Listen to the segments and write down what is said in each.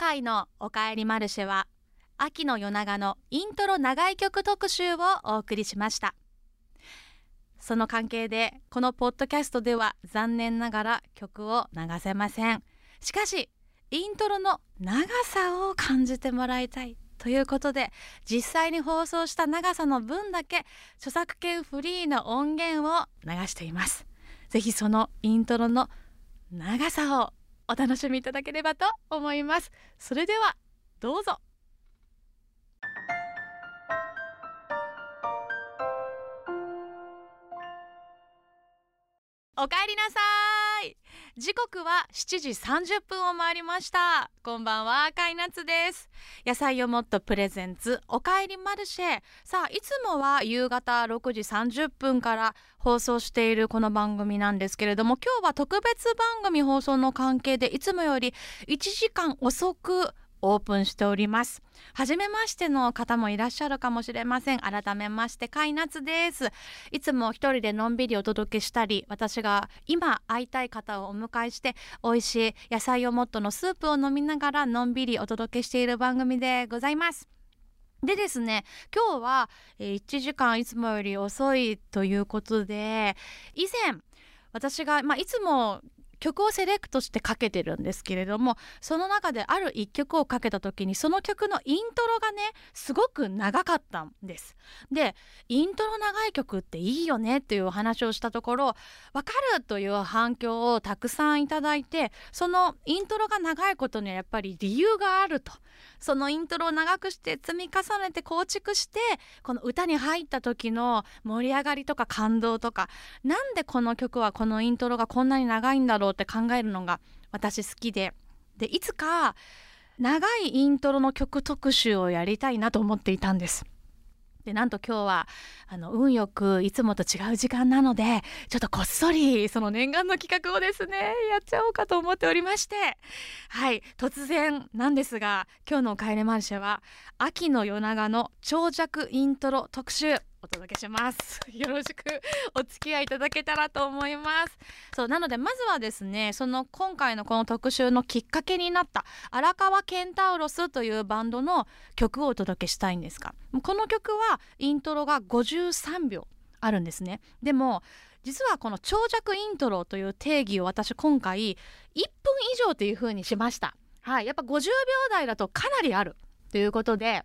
回のおかえりマルシェは秋の夜長のイントロ長い曲特集をお送りしました。その関係でこのポッドキャストでは残念ながら曲を流せません。しかしイントロの長さを感じてもらいたいということで実際に放送した長さの分だけ著作権フリーの音源を流しています。ぜひそのイントロの長さをお楽しみいただければと思います。それではどうぞ。おかえりなさい。時刻は7時30分を回りました。こんばんは赤い夏です。野菜をもっとプレゼンツおかえりマルシェ。さあいつもは夕方6時30分から放送しているこの番組なんですけれども今日は特別番組放送の関係でいつもより1時間遅くオープンしております。初めましての方もいらっしゃるかもしれません。改めましてカイナツです。いつも一人でのんびりお届けしたり私が今会いたい方をお迎えして美味しい野菜をもっとのスープを飲みながらのんびりお届けしている番組でございます。でですね今日は1時間いつもより遅いということで以前私が、まあ、いつも曲をセレクトしてかけてるんですけれどもその中である一曲をかけた時にその曲のイントロがねすごく長かったんです。でイントロ長い曲っていいよねっていうお話をしたところわかるという反響をたくさんいただいてそのイントロが長いことにはやっぱり理由があると。そのイントロを長くして積み重ねて構築してこの歌に入った時の盛り上がりとか感動とかなんでこの曲はこのイントロがこんなに長いんだろうって考えるのが私好きででいつか長いイントロの曲特集をやりたいなと思っていたんです。でなんと今日はあの運よくいつもと違う時間なのでちょっとこっそりその念願の企画をですねやっちゃおうかと思っておりまして。はい突然なんですが今日の「帰れマルシェ」は秋の夜長の長尺イントロ特集。お届けします。よろしくお付き合いいただけたらと思います。そうなのでまずはですねその今回のこの特集のきっかけになった荒川ケンタウロスというバンドの曲をお届けしたいんですがこの曲はイントロが53秒あるんですね。でも実はこの長尺イントロという定義を私今回1分以上という風にしました。はいやっぱ50秒台だとかなりあるということで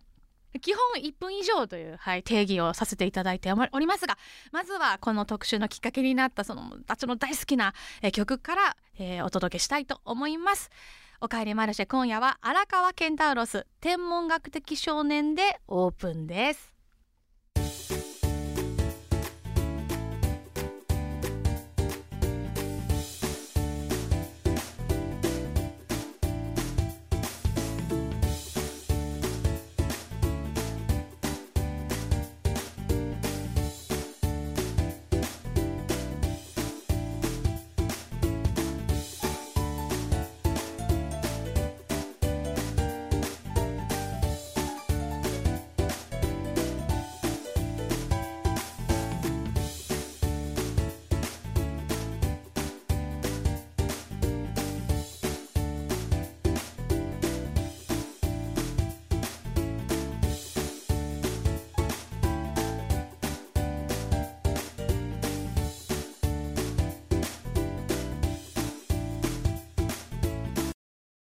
基本1分以上という、はい、定義をさせていただいておりますがまずはこの特集のきっかけになったその私の大好きな、え曲から、えー、お届けしたいと思います。おかえりマルシェ今夜は荒川ケンタウロス天文学的少年でオープンです。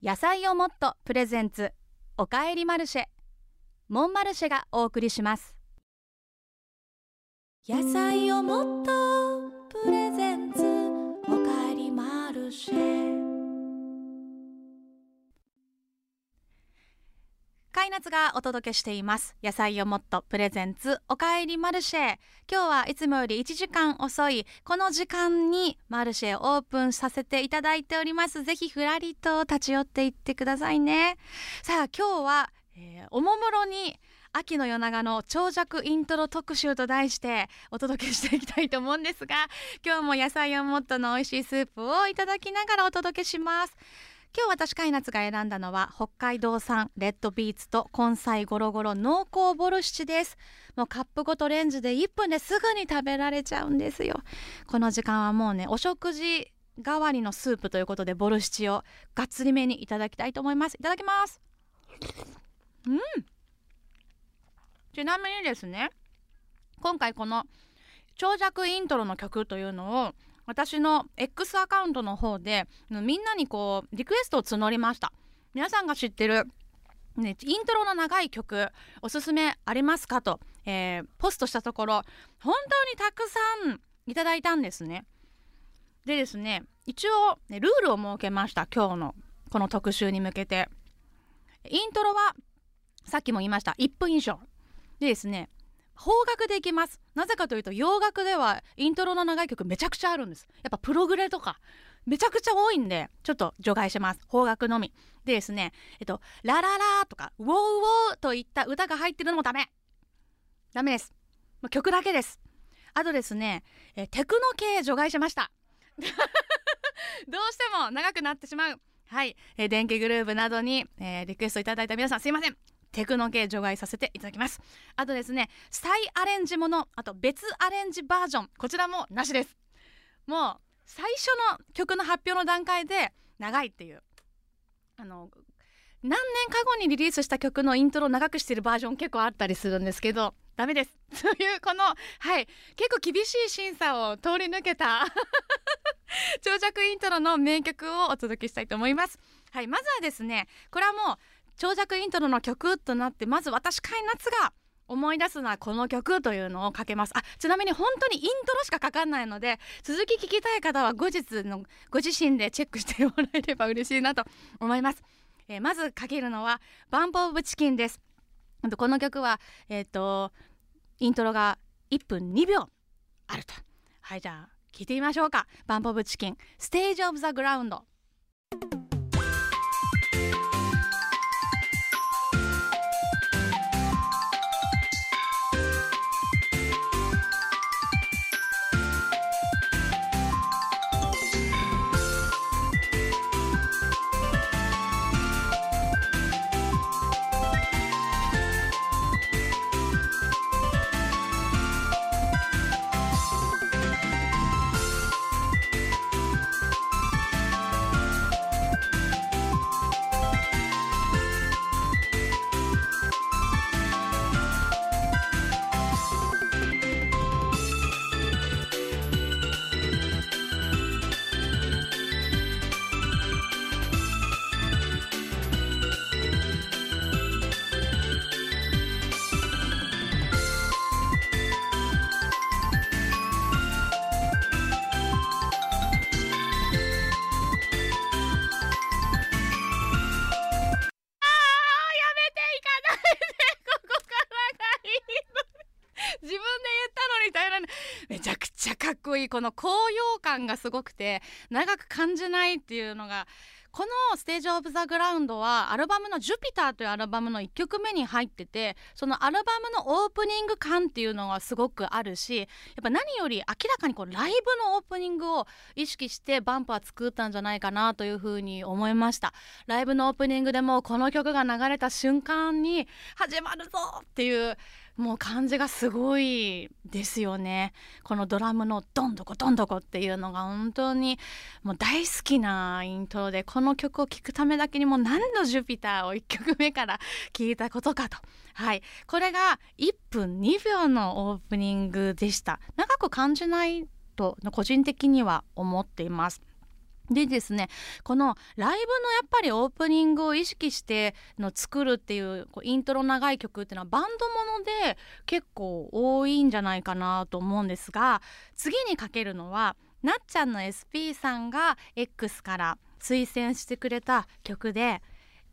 野菜をもっとプレゼンツ。おかえりマルシェ。モンマルシェがお送りします。野菜をもっとプレゼンツ。おかえりマルシェ。カイナツがお届けしています。野菜をもっとプレゼンツおかえりマルシェ。今日はいつもより1時間遅い。この時間にマルシェオープンさせていただいております。ぜひふらりと立ち寄っていってくださいね。さあ今日は、えー、おもむろに秋の夜長の長尺イントロ特集と題してお届けしていきたいと思うんですが今日も野菜をもっとの美味しいスープをいただきながらお届けします。今日私カイナツが選んだのは北海道産レッドビーツと根菜ゴロゴロ濃厚ボルシチです。もうカップごとレンジで1分ですぐに食べられちゃうんですよ。この時間はもうねお食事代わりのスープということでボルシチをがっつりめにいただきたいと思います。いただきます。うん。ちなみにですね今回この長尺イントロの曲というのを私の X アカウントの方でみんなにこうリクエストを募りました。皆さんが知ってるね、イントロの長い曲おすすめありますかと、えー、ポストしたところ本当にたくさんいただいたんですね。でですね一応、ね、ルールを設けました今日のこの特集に向けて。イントロはさっきも言いました1分以上。でですね方角でいきます。なぜかというと洋楽ではイントロの長い曲めちゃくちゃあるんです。やっぱプログレとかめちゃくちゃ多いんでちょっと除外します。方角のみ。でですねえっと「ラララ」とか「ウォーウォー」といった歌が入ってるのもダメ。ダメです。曲だけです。あとですねえテクノ系除外しました。どうしても長くなってしまう。はい、え、電気グループなどに、えー、リクエストいただいた皆さんすいません。テクノ系除外させていただきます。あとですね再アレンジものあと別アレンジバージョンこちらもなしです。もう最初の曲の発表の段階で長いっていう。あの何年か後にリリースした曲のイントロを長くしてるバージョン結構あったりするんですけどダメです。というこのはい結構厳しい審査を通り抜けた長尺イントロの名曲をお届けしたいと思います。はいまずはですねこれはもう長尺イントロの曲となってまず私カイナツが思い出すのはこの曲というのをかけます。あちなみに本当にイントロしかかかんないので続き聞きたい方は後日のご自身でチェックしてもらえれば嬉しいなと思います、えー、まずかけるのはバンプオブチキンです。この曲はえっ、ー、とイントロが1分2秒あると。はいじゃあ聞いてみましょうか。バンプオブチキン。ステージオブザグラウンドこいい。この高揚感がすごくて長く感じないっていうのがこの「ステージ・オブ・ザ・グラウンド」はアルバムの「ジュピター」というアルバムの1曲目に入っててそのアルバムのオープニング感っていうのがすごくあるしやっぱ何より明らかにこうライブのオープニングを意識してバンプは作ったんじゃないかなというふうに思いました。ライブのオープニングでもこの曲が流れた瞬間に始まるぞっていうもう感じがすごいですよね。このドラムのドンドコドンドコっていうのが本当にもう大好きなイントロでこの曲を聴くためだけにもう何度ジュピターを1曲目から聴いたことかとはいこれが1分2秒のオープニングでした長く感じないと個人的には思っていますでですねこのライブのやっぱりオープニングを意識しての作るっていうこうイントロ長い曲っていうのはバンドもので結構多いんじゃないかなと思うんですが次にかけるのはなっちゃんの SP さんが X から推薦してくれた曲で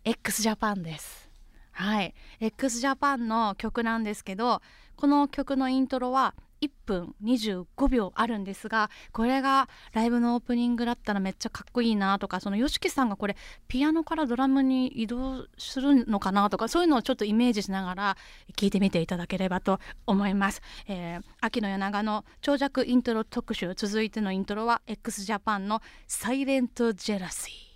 x ジャパンです。はい、x ジャパンの曲なんですけどこの曲のイントロは1分25秒あるんですがこれがライブのオープニングだったらめっちゃかっこいいなとかその YOSHIKI さんがこれピアノからドラムに移動するのかなとかそういうのをちょっとイメージしながら聞いてみていただければと思います、えー、秋の夜長の長尺イントロ特集続いてのイントロは x ジャパンの「サイレント・ジェラシー」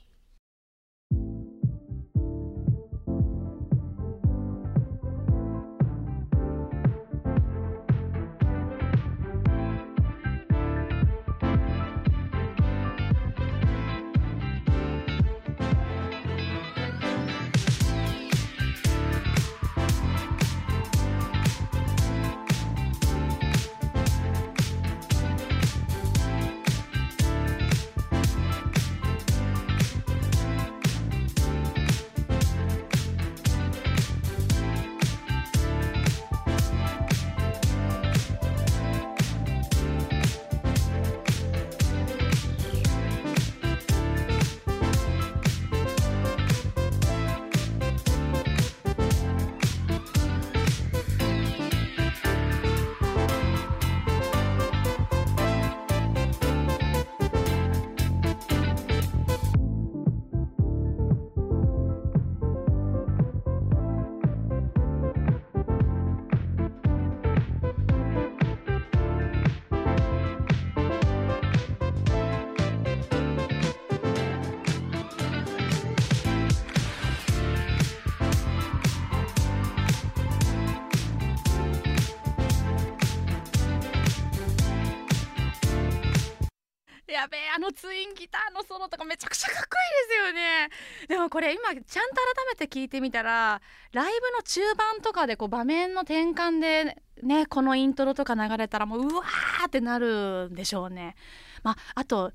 のツインギターのソロとかめちゃくちゃかっこいいですよね。でもこれ今ちゃんと改めて聞いてみたらライブの中盤とかでこう場面の転換でねこのイントロとか流れたらもううわーってなるんでしょうね。まああと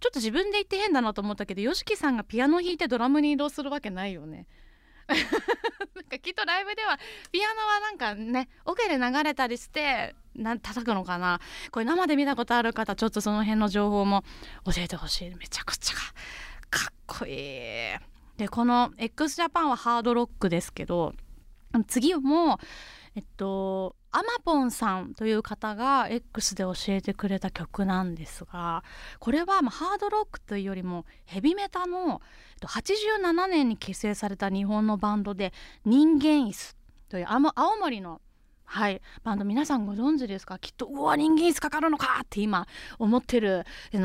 ちょっと自分で言って変だなと思ったけど YOSHIKI さんがピアノ弾いてドラムに移動するわけないよね。なんかきっとライブではピアノはなんかねオケで流れたりしてな叩くのかな？これ生で見たことある方ちょっとその辺の情報も教えてほしい。めちゃくちゃかっこいい。でこの x ジャパンはハードロックですけど次もえっとアマポンさんという方が X で教えてくれた曲なんですがこれはまハードロックというよりもヘビメタの87年に結成された日本のバンドで人間椅子という青森のはい、バンド皆さんご存知ですか？きっとうわ人間椅子かかるのかって今思ってる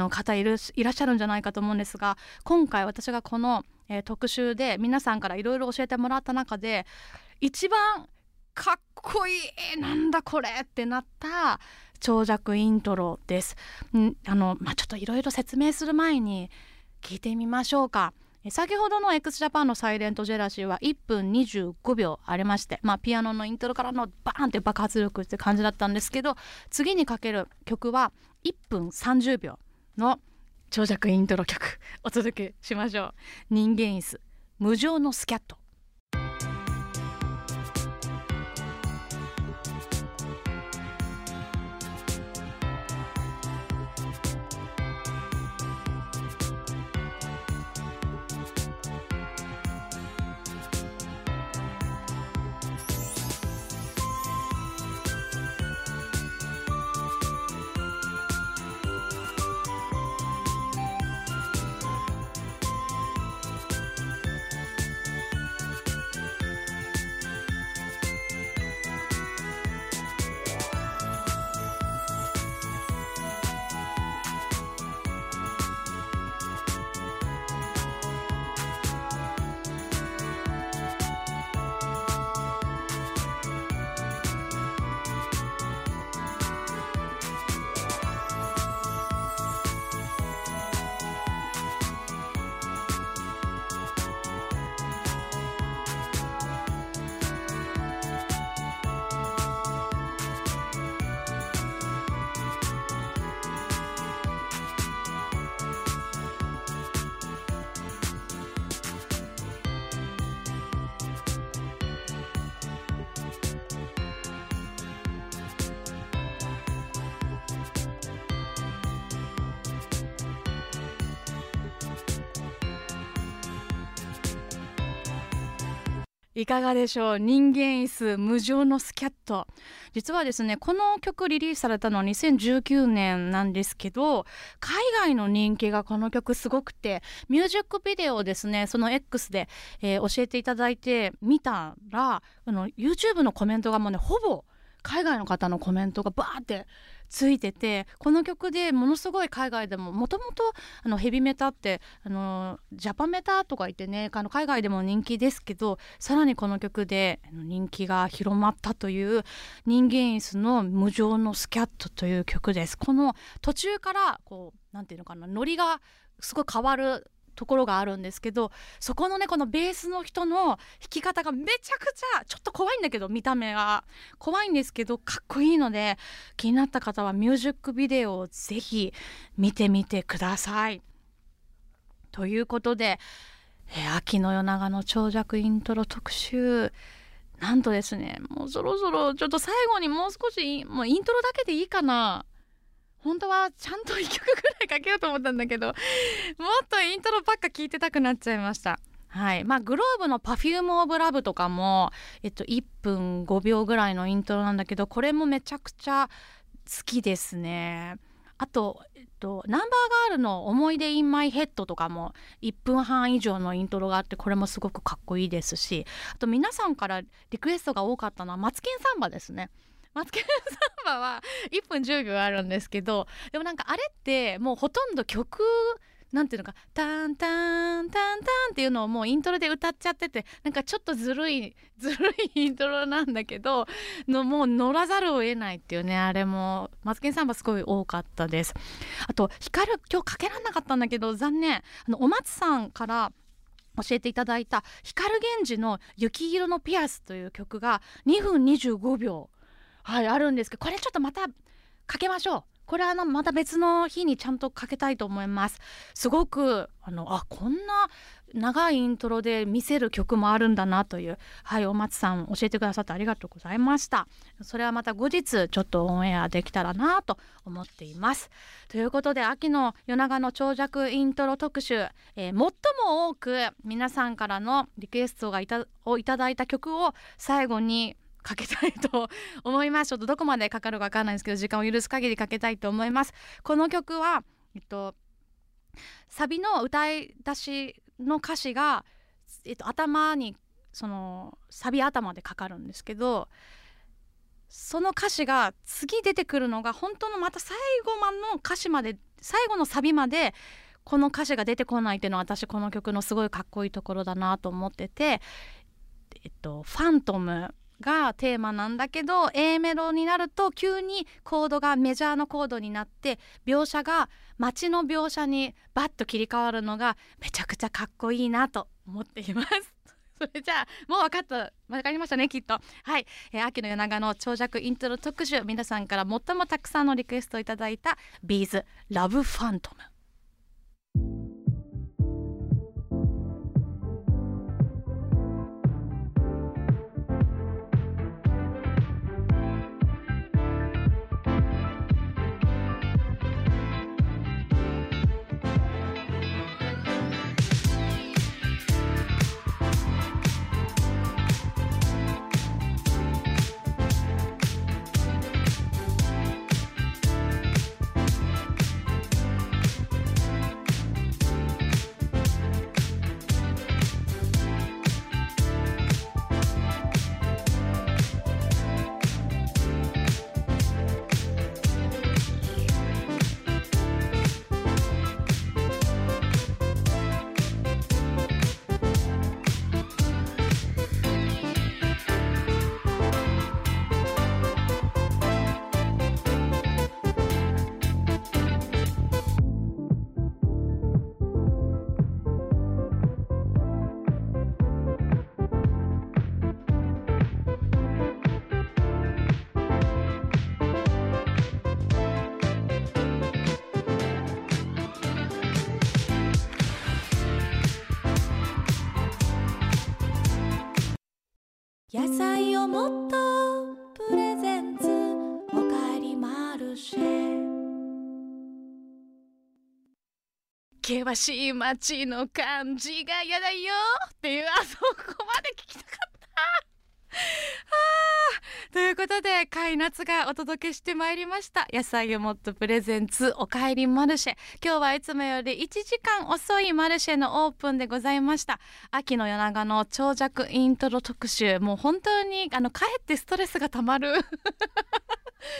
方いらっしゃるんじゃないかと思うんですが今回私がこの、特集で皆さんからいろいろ教えてもらった中で一番かっこいいなんだこれってなった長尺イントロです。んあのまあ、ちょっといろいろ説明する前に聞いてみましょうか。先ほどの x ジャパンのサイレントジェラシーは1分25秒ありまして、まあ、ピアノのイントロからのバーンって爆発力って感じだったんですけど次にかける曲は1分30秒の長尺イントロ曲お届けしましょう人間椅子無情のスキャットいかがでしょう？人間椅子無情のスキャット実はですねこの曲リリースされたのは2019年なんですけど海外の人気がこの曲すごくてミュージックビデオをですねその X で、えー、教えていただいて見たらあの YouTube のコメントがもうねほぼ海外の方のコメントがバーってついててこの曲でものすごい海外でももともとヘビメタってあのジャパメタとか言ってねあの海外でも人気ですけどさらにこの曲で人気が広まったという人間椅子の無情のスキャットという曲です。この途中からこうなんていうのかなノリがすごい変わるところがあるんですけどそこのねこのベースの人の弾き方がめちゃくちゃちょっと怖いんだけど見た目が怖いんですけどかっこいいので気になった方はミュージックビデオをぜひ見てみてください。ということで、え、秋の夜長の長尺イントロ特集なんとですねもうそろそろちょっと最後にもう少しもうイントロだけでいいかな本当はちゃんと1曲ぐらいかけようと思ったんだけどもっとイントロばっか聞いてたくなっちゃいました。はいまあ、グローブの「Perfume of Love」とかも、えっと、1分5秒ぐらいのイントロなんだけどこれもめちゃくちゃ好きですね。あと、えっと、ナンバーガールの「思い出 in my head」とかも1分半以上のイントロがあってこれもすごくかっこいいですしあと皆さんからリクエストが多かったのは「マツケンサンバ」ですね。マツケンサンバは1分10秒あるんですけどでもなんかあれってもうほとんど曲なんていうのかタンタンタンタンっていうのをもうイントロで歌っちゃっててなんかちょっとずるい ずるいイントロなんだけどのもう乗らざるを得ないっていうねあれもマツケンサンバすごい多かったです。あと光る今日かけられなかったんだけど残念。あのお松さんから教えていただいた光源氏の雪色のピアスという曲が2分25秒はいあるんですけどこれちょっとまたかけましょう。これはあのまた別の日にちゃんとかけたいと思います。すごくあのあこんな長いイントロで見せる曲もあるんだなというはい大松さん教えてくださってありがとうございました。それはまた後日ちょっとオンエアできたらなと思っています。ということで秋の夜長の長尺イントロ特集、えー、最も多く皆さんからのリクエストがいたをいただいた曲を最後にかけたいと思います。ちょっとどこまでかかるかわかんないんですけど時間を許す限りかけたいと思います。この曲はえっとサビの歌い出しの歌詞が、えっと、頭にそのサビ頭でかかるんですけどその歌詞が次出てくるのが本当のまた最後まの歌詞まで最後のサビまでこの歌詞が出てこないっていうのは私この曲のすごいかっこいいところだなと思ってて、えっと、ファントムがテーマなんだけど A メロになると急にコードがメジャーのコードになって描写が街の描写にバッと切り替わるのがめちゃくちゃかっこいいなと思っています。それじゃあもう分かった。分かりましたねきっと。はい、えー、秋の夜長の長尺イントロ特集皆さんから最もたくさんのリクエストをいただいたビーズラブファントム険しい街の感じが嫌だよっていうあそこまで聞きたかったあということでカイナツがお届けしてまいりました。野菜をもっとプレゼンツおかえりマルシェ今日はいつもより1時間遅いマルシェのオープンでございました。秋の夜長の長尺イントロ特集もう本当にあのかえってストレスがたまる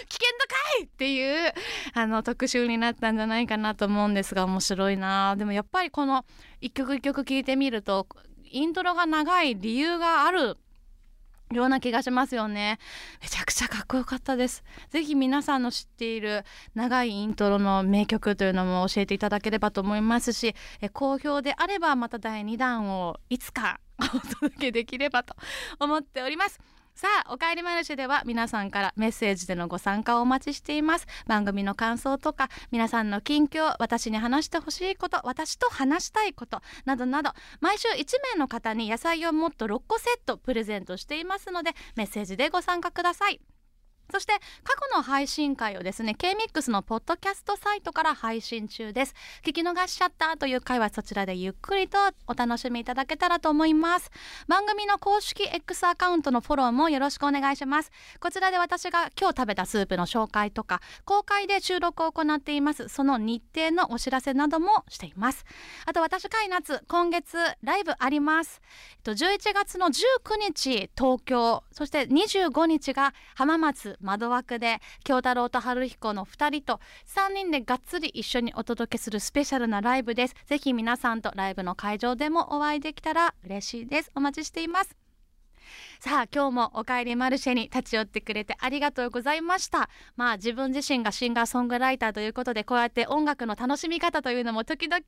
危険度かいっていうあの特集になったんじゃないかなと思うんですが面白いなでもやっぱりこの一曲一曲聴いてみるとイントロが長い理由があるような気がしますよね。めちゃくちゃかっこよかったです。ぜひ皆さんの知っている長いイントロの名曲というのも教えていただければと思いますしえ好評であればまた第2弾をいつかお届けできればと思っております。さあおかえりマルシェでは皆さんからメッセージでのご参加をお待ちしています。番組の感想とか皆さんの近況私に話してほしいこと私と話したいことなどなど毎週1名の方に野菜をもっと6個セットプレゼントしていますのでメッセージでご参加ください。そして過去の配信会をですね K-MIX のポッドキャストサイトから配信中です。聞き逃しちゃったという回はそちらでゆっくりとお楽しみいただけたらと思います。番組の公式 X アカウントのフォローもよろしくお願いします。こちらで私が今日食べたスープの紹介とか公開で収録を行っています。その日程のお知らせなどもしています。あと私カイナツ今月ライブあります。11月の19日東京そして25日が浜松窓枠で京太郎と春彦の2人と3人でがっつり一緒にお届けするスペシャルなライブです。ぜひ皆さんとライブの会場でもお会いできたら嬉しいです。お待ちしています。さあ今日もおかえりマルシェに立ち寄ってくれてありがとうございました。まあ自分自身がシンガーソングライターということでこうやって音楽の楽しみ方というのも時々、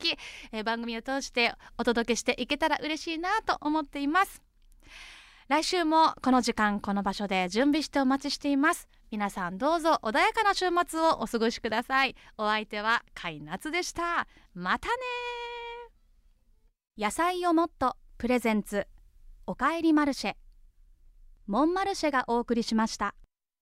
えー、番組を通してお届けしていけたら嬉しいなと思っています。来週もこの時間この場所で準備してお待ちしています。皆さんどうぞ穏やかな週末をお過ごしください。お相手は海夏でした。またね野菜をもっとプレゼンツ。おかえりマルシェ。モンマルシェがお送りしました。